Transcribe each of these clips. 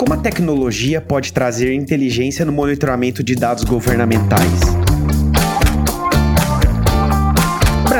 Como a tecnologia pode trazer inteligência no monitoramento de dados governamentais?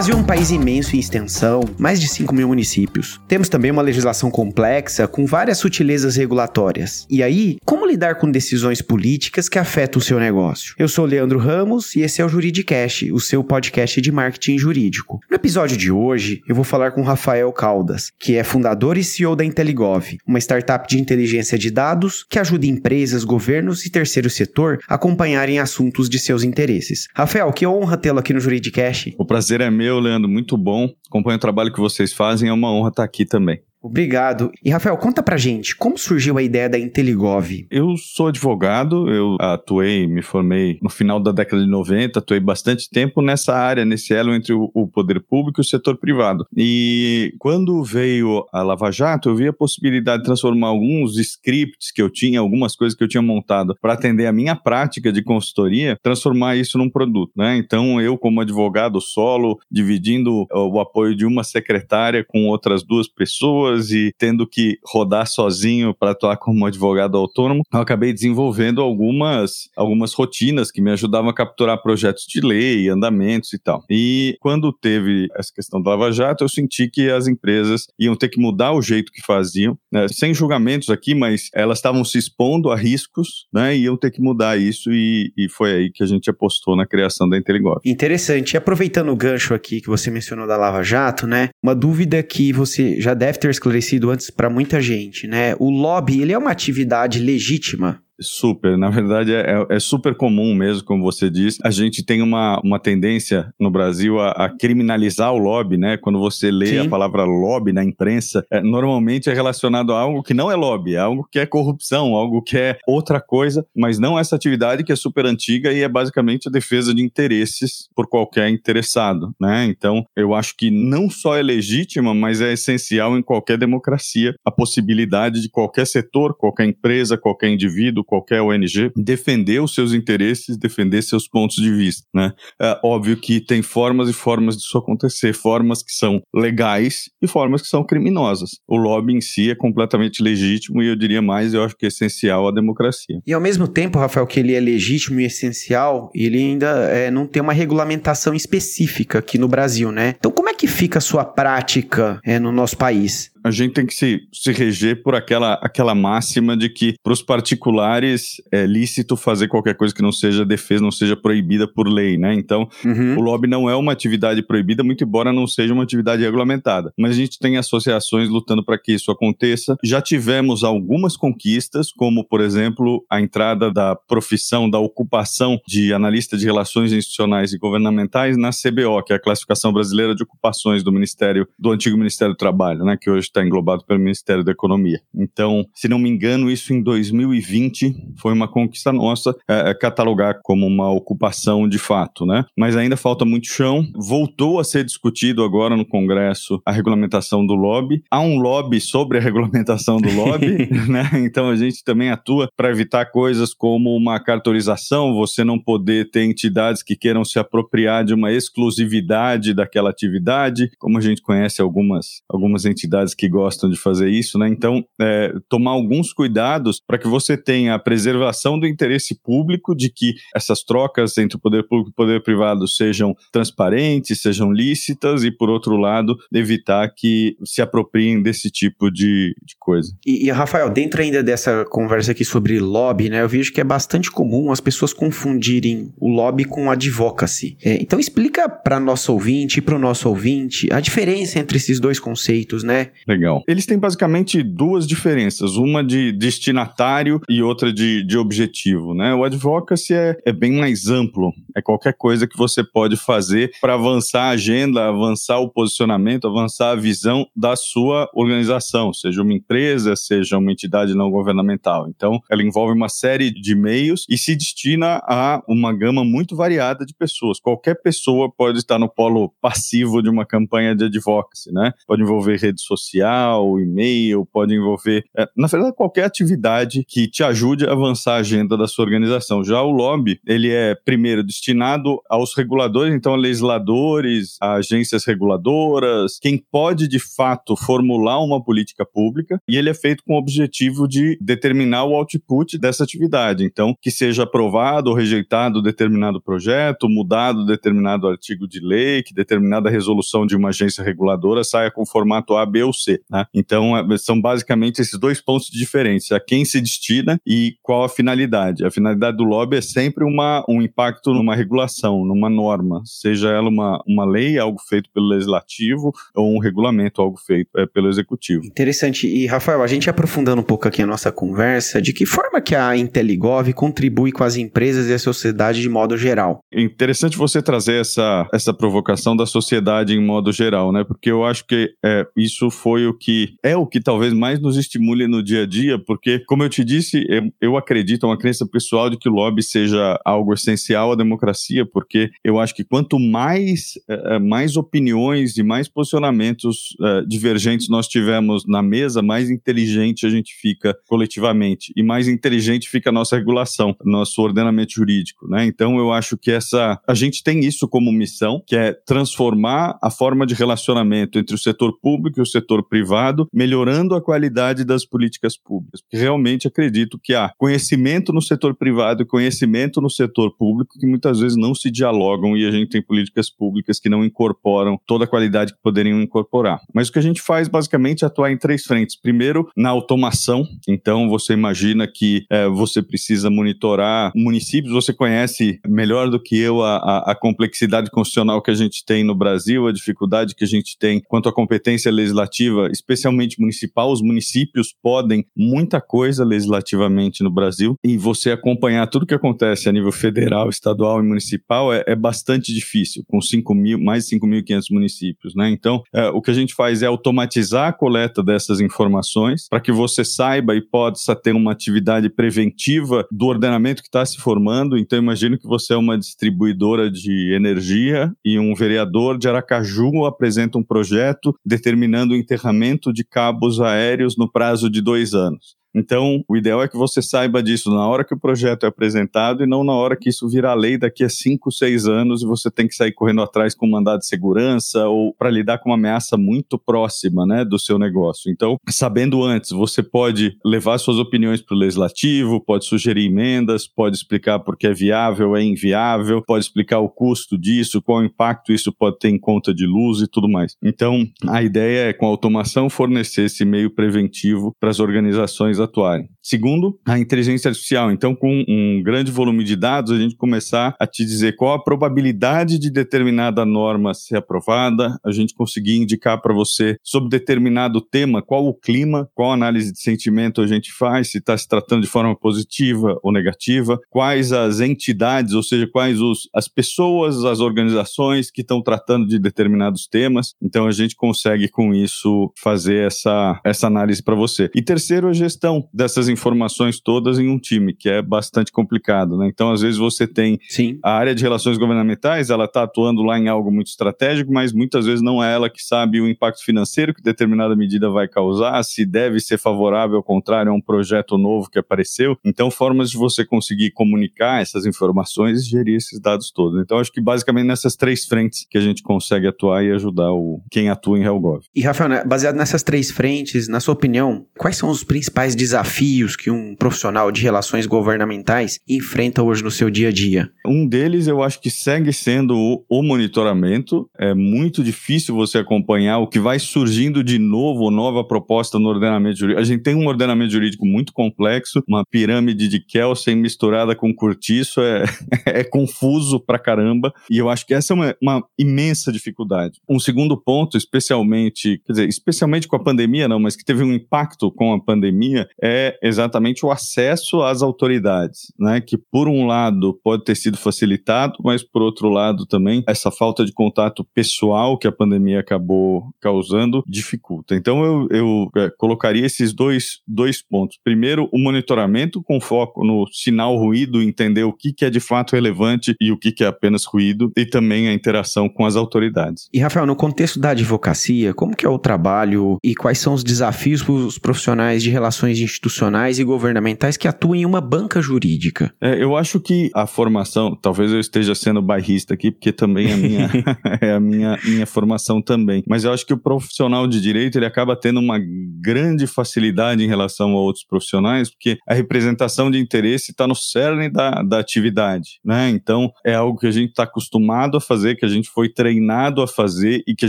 Brasil é um país imenso em extensão, mais de 5 mil municípios. Temos também uma legislação complexa com várias sutilezas regulatórias. E aí, como lidar com decisões políticas que afetam o seu negócio? Eu sou Leandro Ramos e esse é o Juridicast, o seu podcast de marketing jurídico. No episódio de hoje, eu vou falar com Rafael Caldas, que é fundador e CEO da Inteligov, uma startup de inteligência de dados que ajuda empresas, governos e terceiro setor a acompanharem assuntos de seus interesses. Rafael, que honra tê-lo aqui no Juridicast. O prazer é meu Valeu, Leandro, muito bom. Acompanho o trabalho que vocês fazem, é uma honra estar aqui também. Obrigado. E Rafael, conta pra gente, como surgiu a ideia da Inteligov? Eu sou advogado, eu atuei, me formei no final da década de 90, atuei bastante tempo nessa área, nesse elo entre o, poder público e o setor privado. E quando veio a Lava Jato, eu vi a possibilidade de transformar alguns scripts que eu tinha, algumas coisas que eu tinha montado para atender a minha prática de consultoria, transformar isso num produto, né? Então, eu como advogado solo, dividindo o apoio de uma secretária com outras duas pessoas, pessoas e tendo que rodar sozinho para atuar como advogado autônomo, eu acabei desenvolvendo algumas, algumas rotinas que me ajudavam a capturar projetos de lei, andamentos e tal. E quando teve essa questão da Lava Jato, eu senti que as empresas iam ter que mudar o jeito que faziam, né? sem julgamentos aqui, mas elas estavam se expondo a riscos, né? E iam ter que mudar isso e, e foi aí que a gente apostou na criação da Inteligov. Interessante. E aproveitando o gancho aqui que você mencionou da Lava Jato, né? Uma dúvida que você já deve ter esclarecido antes para muita gente, né? O lobby, ele é uma atividade legítima Super, na verdade é, é, é, super comum mesmo, como você diz. A gente tem uma, uma tendência no Brasil a, a criminalizar o lobby, né? Quando você lê Sim. a palavra lobby na imprensa, é, normalmente é relacionado a algo que não é lobby, é algo que é corrupção, algo que é outra coisa, mas não essa atividade que é super antiga e é basicamente a defesa de interesses por qualquer interessado, né? Então, eu acho que não só é legítima, mas é essencial em qualquer democracia a possibilidade de qualquer setor, qualquer empresa, qualquer indivíduo, qualquer ONG, defender os seus interesses, defender seus pontos de vista, né? É óbvio que tem formas e formas disso acontecer, formas que são legais e formas que são criminosas. O lobby em si é completamente legítimo e eu diria mais, eu acho que é essencial à democracia. E ao mesmo tempo, Rafael, que ele é legítimo e essencial, ele ainda é, não tem uma regulamentação específica aqui no Brasil, né? Então como é que fica a sua prática é, no nosso país? A gente tem que se, se reger por aquela, aquela máxima de que para os particulares é lícito fazer qualquer coisa que não seja defesa, não seja proibida por lei, né? Então, uhum. o lobby não é uma atividade proibida, muito embora não seja uma atividade regulamentada. Mas a gente tem associações lutando para que isso aconteça. Já tivemos algumas conquistas, como, por exemplo, a entrada da profissão, da ocupação de analista de relações institucionais e governamentais na CBO, que é a Classificação Brasileira de Ocupações do Ministério, do antigo Ministério do Trabalho, né? Que hoje está englobado pelo Ministério da Economia. Então, se não me engano, isso em 2020 foi uma conquista nossa é, é, catalogar como uma ocupação de fato, né? Mas ainda falta muito chão. Voltou a ser discutido agora no Congresso a regulamentação do lobby. Há um lobby sobre a regulamentação do lobby, né? Então a gente também atua para evitar coisas como uma cartorização, você não poder ter entidades que queiram se apropriar de uma exclusividade daquela atividade, como a gente conhece algumas, algumas entidades que gostam de fazer isso, né? Então, é, tomar alguns cuidados para que você tenha a preservação do interesse público, de que essas trocas entre o poder público e o poder privado sejam transparentes, sejam lícitas, e, por outro lado, evitar que se apropriem desse tipo de, de coisa. E, e, Rafael, dentro ainda dessa conversa aqui sobre lobby, né, eu vejo que é bastante comum as pessoas confundirem o lobby com advocacy. É, então, explica para nosso ouvinte e para o nosso ouvinte a diferença entre esses dois conceitos, né? Legal. Eles têm basicamente duas diferenças, uma de destinatário e outra de, de objetivo, né? O advocacy é, é bem mais amplo, é qualquer coisa que você pode fazer para avançar a agenda, avançar o posicionamento, avançar a visão da sua organização, seja uma empresa, seja uma entidade não governamental. Então, ela envolve uma série de meios e se destina a uma gama muito variada de pessoas. Qualquer pessoa pode estar no polo passivo de uma campanha de advocacy, né? Pode envolver redes sociais social, e-mail, pode envolver, é, na verdade, qualquer atividade que te ajude a avançar a agenda da sua organização. Já o lobby, ele é primeiro destinado aos reguladores, então a legisladores, a agências reguladoras, quem pode de fato formular uma política pública, e ele é feito com o objetivo de determinar o output dessa atividade. Então, que seja aprovado ou rejeitado determinado projeto, mudado determinado artigo de lei, que determinada resolução de uma agência reguladora saia com formato A, B ou C. Né? Então, é, são basicamente esses dois pontos diferentes: a quem se destina e qual a finalidade. A finalidade do lobby é sempre uma, um impacto numa regulação, numa norma, seja ela uma, uma lei, algo feito pelo legislativo, ou um regulamento, algo feito é, pelo executivo. Interessante. E, Rafael, a gente aprofundando um pouco aqui a nossa conversa, de que forma que a Inteligov contribui com as empresas e a sociedade de modo geral? Interessante você trazer essa, essa provocação da sociedade em modo geral, né? Porque eu acho que é, isso foi o que é o que talvez mais nos estimule no dia a dia, porque, como eu te disse, eu, eu acredito, é uma crença pessoal de que o lobby seja algo essencial à democracia, porque eu acho que quanto mais, é, é mais opiniões e mais posicionamentos é, divergentes nós tivermos na mesa, mais inteligente a gente fica coletivamente e mais inteligente fica a nossa regulação, nosso ordenamento jurídico, né? Então eu acho que essa a gente tem isso como missão, que é transformar a forma de relacionamento entre o setor público e o setor privado, melhorando a qualidade das políticas públicas. Realmente acredito que há conhecimento no setor privado e conhecimento no setor público que muitas vezes não se dialogam e a gente tem políticas públicas que não incorporam toda a qualidade que poderiam incorporar. Mas o que a gente faz basicamente é atuar em três frentes. Primeiro, na automação. Então, você imagina que é, você precisa monitorar municípios, você conhece melhor do que eu a, a, a, complexidade constitucional que a gente tem no Brasil, a dificuldade que a gente tem quanto à competência legislativa, especialmente municipal. Os municípios podem muita coisa legislativamente no Brasil e você acompanhar tudo que acontece a nível federal, estadual e municipal é, é bastante difícil, com 5 mil, mais de 5.500 municípios, né? Então, é, o que a gente faz é automatizar a coleta dessas informações para que você saiba e possa ter uma atividade preventiva do ordenamento que está se formando. Então, imagino que você é uma distribuidora de energia e um vereador de Aracaju apresenta um projeto determinando o enterramento de cabos aéreos no prazo de dois anos. Então, o ideal é que você saiba disso na hora que o projeto é apresentado e não na hora que isso virar lei daqui a 5, 6 anos e você tem que sair correndo atrás com um mandado de segurança ou para lidar com uma ameaça muito próxima né, do seu negócio. Então, sabendo antes, você pode levar suas opiniões para o legislativo, pode sugerir emendas, pode explicar por que é viável, é inviável, pode explicar o custo disso, qual impacto isso pode ter em conta de luz e tudo mais. Então, a ideia é, com a automação, fornecer esse meio preventivo para as organizações atuarem. Segundo, a inteligência artificial. Então, com um grande volume de dados, a gente começar a te dizer qual a probabilidade de determinada norma ser aprovada, a gente conseguir indicar para você sobre determinado tema qual o clima, qual análise de sentimento a gente faz, se está se tratando de forma positiva ou negativa, quais as entidades, ou seja, quais os, as pessoas, as organizações que estão tratando de determinados temas. Então, a gente consegue com isso fazer essa, essa análise para você. E terceiro, a gestão gestão dessas informações todas em um time, que é bastante complicado, né? Então, às vezes você tem Sim. a área de relações governamentais, ela está atuando lá em algo muito estratégico, mas muitas vezes não é ela que sabe o impacto financeiro que determinada medida vai causar, se deve ser favorável ao contrário a um projeto novo que apareceu. Então, formas de você conseguir comunicar essas informações e gerir esses dados todos. Então, acho que basicamente nessas três frentes que a gente consegue atuar e ajudar o, quem atua em HealthGov. E, Rafael, né, baseado nessas três frentes, na sua opinião, quais são os principais desafios que um profissional de relações governamentais enfrenta hoje no seu dia a dia? Um deles eu acho que segue sendo o, o monitoramento. É muito difícil você acompanhar o que vai surgindo de novo, nova proposta no ordenamento jurídico. A gente tem um ordenamento jurídico muito complexo, uma pirâmide de Kelsen misturada com cortiço, é, é confuso pra caramba. E eu acho que essa é uma, uma imensa dificuldade. Um segundo ponto, especialmente, quer dizer, especialmente com a pandemia, não, mas que teve um impacto com a pandemia, é exatamente o acesso às autoridades, né? Que por um lado pode ter sido facilitado, mas por outro lado também essa falta de contato pessoal que a pandemia acabou causando dificulta. Então eu, eu é, colocaria esses dois, dois pontos. Primeiro, o monitoramento com foco no sinal ruído, entender o que, que é de fato relevante e o que, que é apenas ruído, e também a interação com as autoridades. E Rafael, no contexto da advocacia, como que é o trabalho e quais são os desafios para os profissionais de relações institucionais e governamentais que atuam em uma banca jurídica? É, eu acho que a formação, talvez eu esteja sendo bairrista aqui, porque também é a minha, é a minha, minha formação também, mas eu acho que o profissional de direito ele acaba tendo uma grande facilidade em relação a outros profissionais, porque a representação de interesse está no cerne da, da atividade, né? Então é algo que a gente está acostumado a fazer, que a gente foi treinado a fazer e que a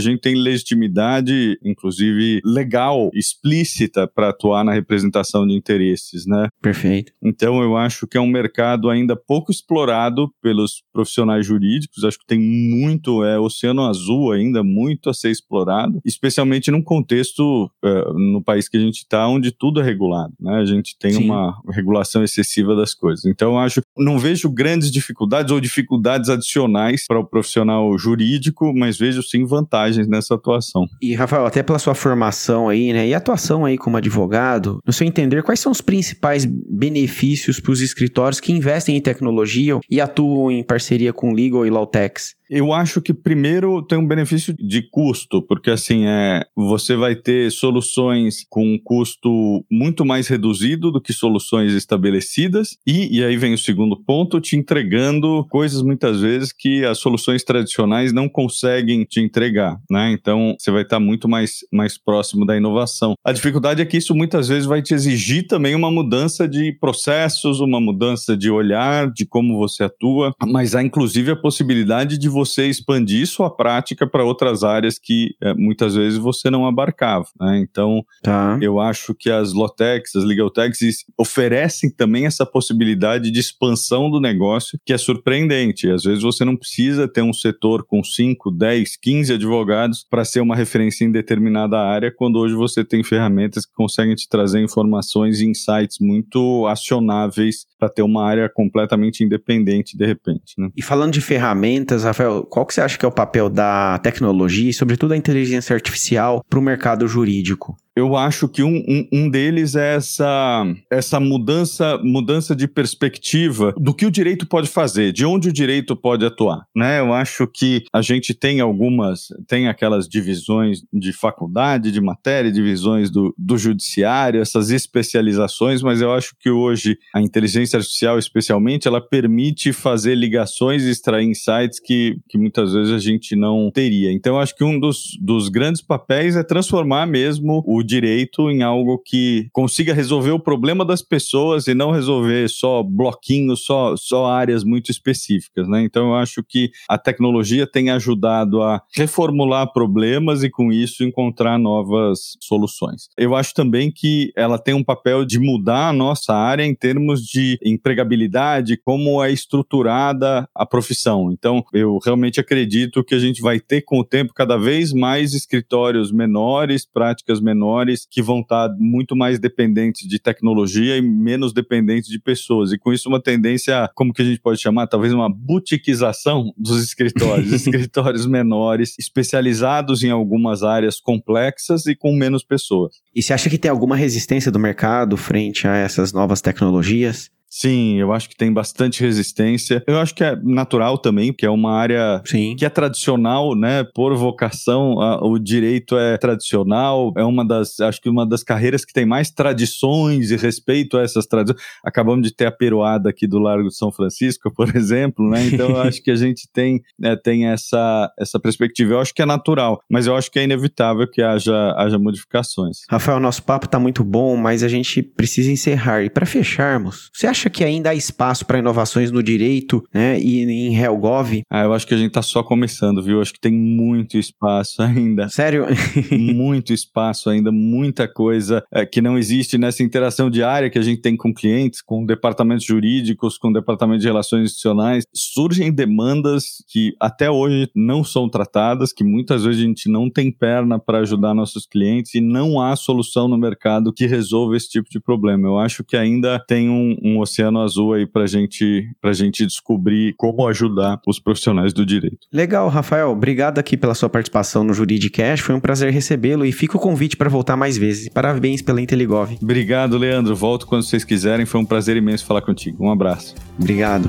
gente tem legitimidade, inclusive legal, explícita para atuar na representação de interesses, né? Perfeito. Então eu acho que é um mercado ainda pouco explorado pelos profissionais jurídicos. Acho que tem muito, é oceano azul ainda, muito a ser explorado, especialmente num contexto uh, no país que a gente está, onde tudo é regulado, né? A gente tem Sim. uma regulação excessiva das coisas. Então eu acho, não vejo grandes dificuldades ou dificuldades adicionais para o profissional jurídico, mas vejo sim vantagens nessa atuação. E Rafael, até pela sua formação aí, né, e atuação aí como advogado, no seu entender, quais são os principais benefícios para os escritórios que investem em tecnologia e atuam em parceria com legal e lawtechs? Eu acho que primeiro tem um benefício de custo, porque assim é, você vai ter soluções com um custo muito mais reduzido do que soluções estabelecidas, e, e aí vem o segundo ponto, te entregando coisas muitas vezes que as soluções tradicionais não conseguem te entregar, né? Então você vai estar muito mais, mais próximo da inovação. A dificuldade é que isso muitas vezes vai te exigir também uma mudança de processos, uma mudança de olhar, de como você atua, mas há inclusive a possibilidade de você você expandir sua prática para outras áreas que é, muitas vezes você não abarcava. Né? Então, tá. eu acho que as Lotex, as Legaltechs oferecem também essa possibilidade de expansão do negócio que é surpreendente. Às vezes você não precisa ter um setor com 5, 10, 15 advogados para ser uma referência em determinada área, quando hoje você tem ferramentas que conseguem te trazer informações e insights muito acionáveis para ter uma área completamente independente de repente. Né? E falando de ferramentas, Rafael, qual que você acha que é o papel da tecnologia e, sobretudo, da inteligência artificial para o mercado jurídico? Eu acho que um, um, um, deles é essa, essa mudança, mudança de perspectiva do que o direito pode fazer, de onde o direito pode atuar. Né? Eu acho que a gente tem algumas, tem aquelas divisões de faculdade, de matéria, divisões do, do judiciário, essas especializações, mas eu acho que hoje a inteligência artificial, especialmente, ela permite fazer ligações e extrair insights que, que muitas vezes a gente não teria. Então, eu acho que um dos, dos grandes papéis é transformar mesmo o direito em algo que consiga resolver o problema das pessoas e não resolver só bloquinhos, só, só áreas muito específicas, né? Então eu acho que a tecnologia tem ajudado a reformular problemas e com isso encontrar novas soluções. Eu acho também que ela tem um papel de mudar a nossa área em termos de empregabilidade, como é estruturada a profissão. Então eu realmente acredito que a gente vai ter com o tempo cada vez mais escritórios menores, práticas menores menores que vão estar muito mais dependentes de tecnologia e menos dependentes de pessoas. E com isso, uma tendência, como que a gente pode chamar? Talvez uma boutiquização dos escritórios. escritórios menores, especializados em algumas áreas complexas e com menos pessoas. E você acha que tem alguma resistência do mercado frente a essas novas tecnologias? Sim, eu acho que tem bastante resistência. Eu acho que é natural também, porque é uma área Sim. que é tradicional, né? Por vocação, a, o direito é tradicional, é uma das, acho que uma das carreiras que tem mais tradições e respeito a essas tradições. Acabamos de ter a peroada aqui do Largo de São Francisco, por exemplo, né? Então eu acho que a gente tem, né, tem essa, essa perspectiva. Eu acho que é natural, mas eu acho que é inevitável que haja, haja modificações. Rafael, nosso papo tá muito bom, mas a gente precisa encerrar. E para fecharmos, você acha acha que ainda há espaço para inovações no direito, né, e em HelGov? Ah, eu acho que a gente tá só começando, viu? Acho que tem muito espaço ainda. Sério? muito espaço ainda, muita coisa é, que não existe nessa interação diária que a gente tem com clientes, com departamentos jurídicos, com departamentos de relações institucionais. Surgem demandas que até hoje não são tratadas, que muitas vezes a gente não tem perna para ajudar nossos clientes e não há solução no mercado que resolva esse tipo de problema. Eu acho que ainda tem um, um oceano azul aí para gente, a gente descobrir como ajudar os profissionais do direito. Legal, Rafael. Obrigado aqui pela sua participação no Juridicast. Foi um prazer recebê-lo e fica o convite para voltar mais vezes. Parabéns pela Inteligov. Obrigado, Leandro. Volto quando vocês quiserem. Foi um prazer imenso falar contigo. Um abraço. Obrigado.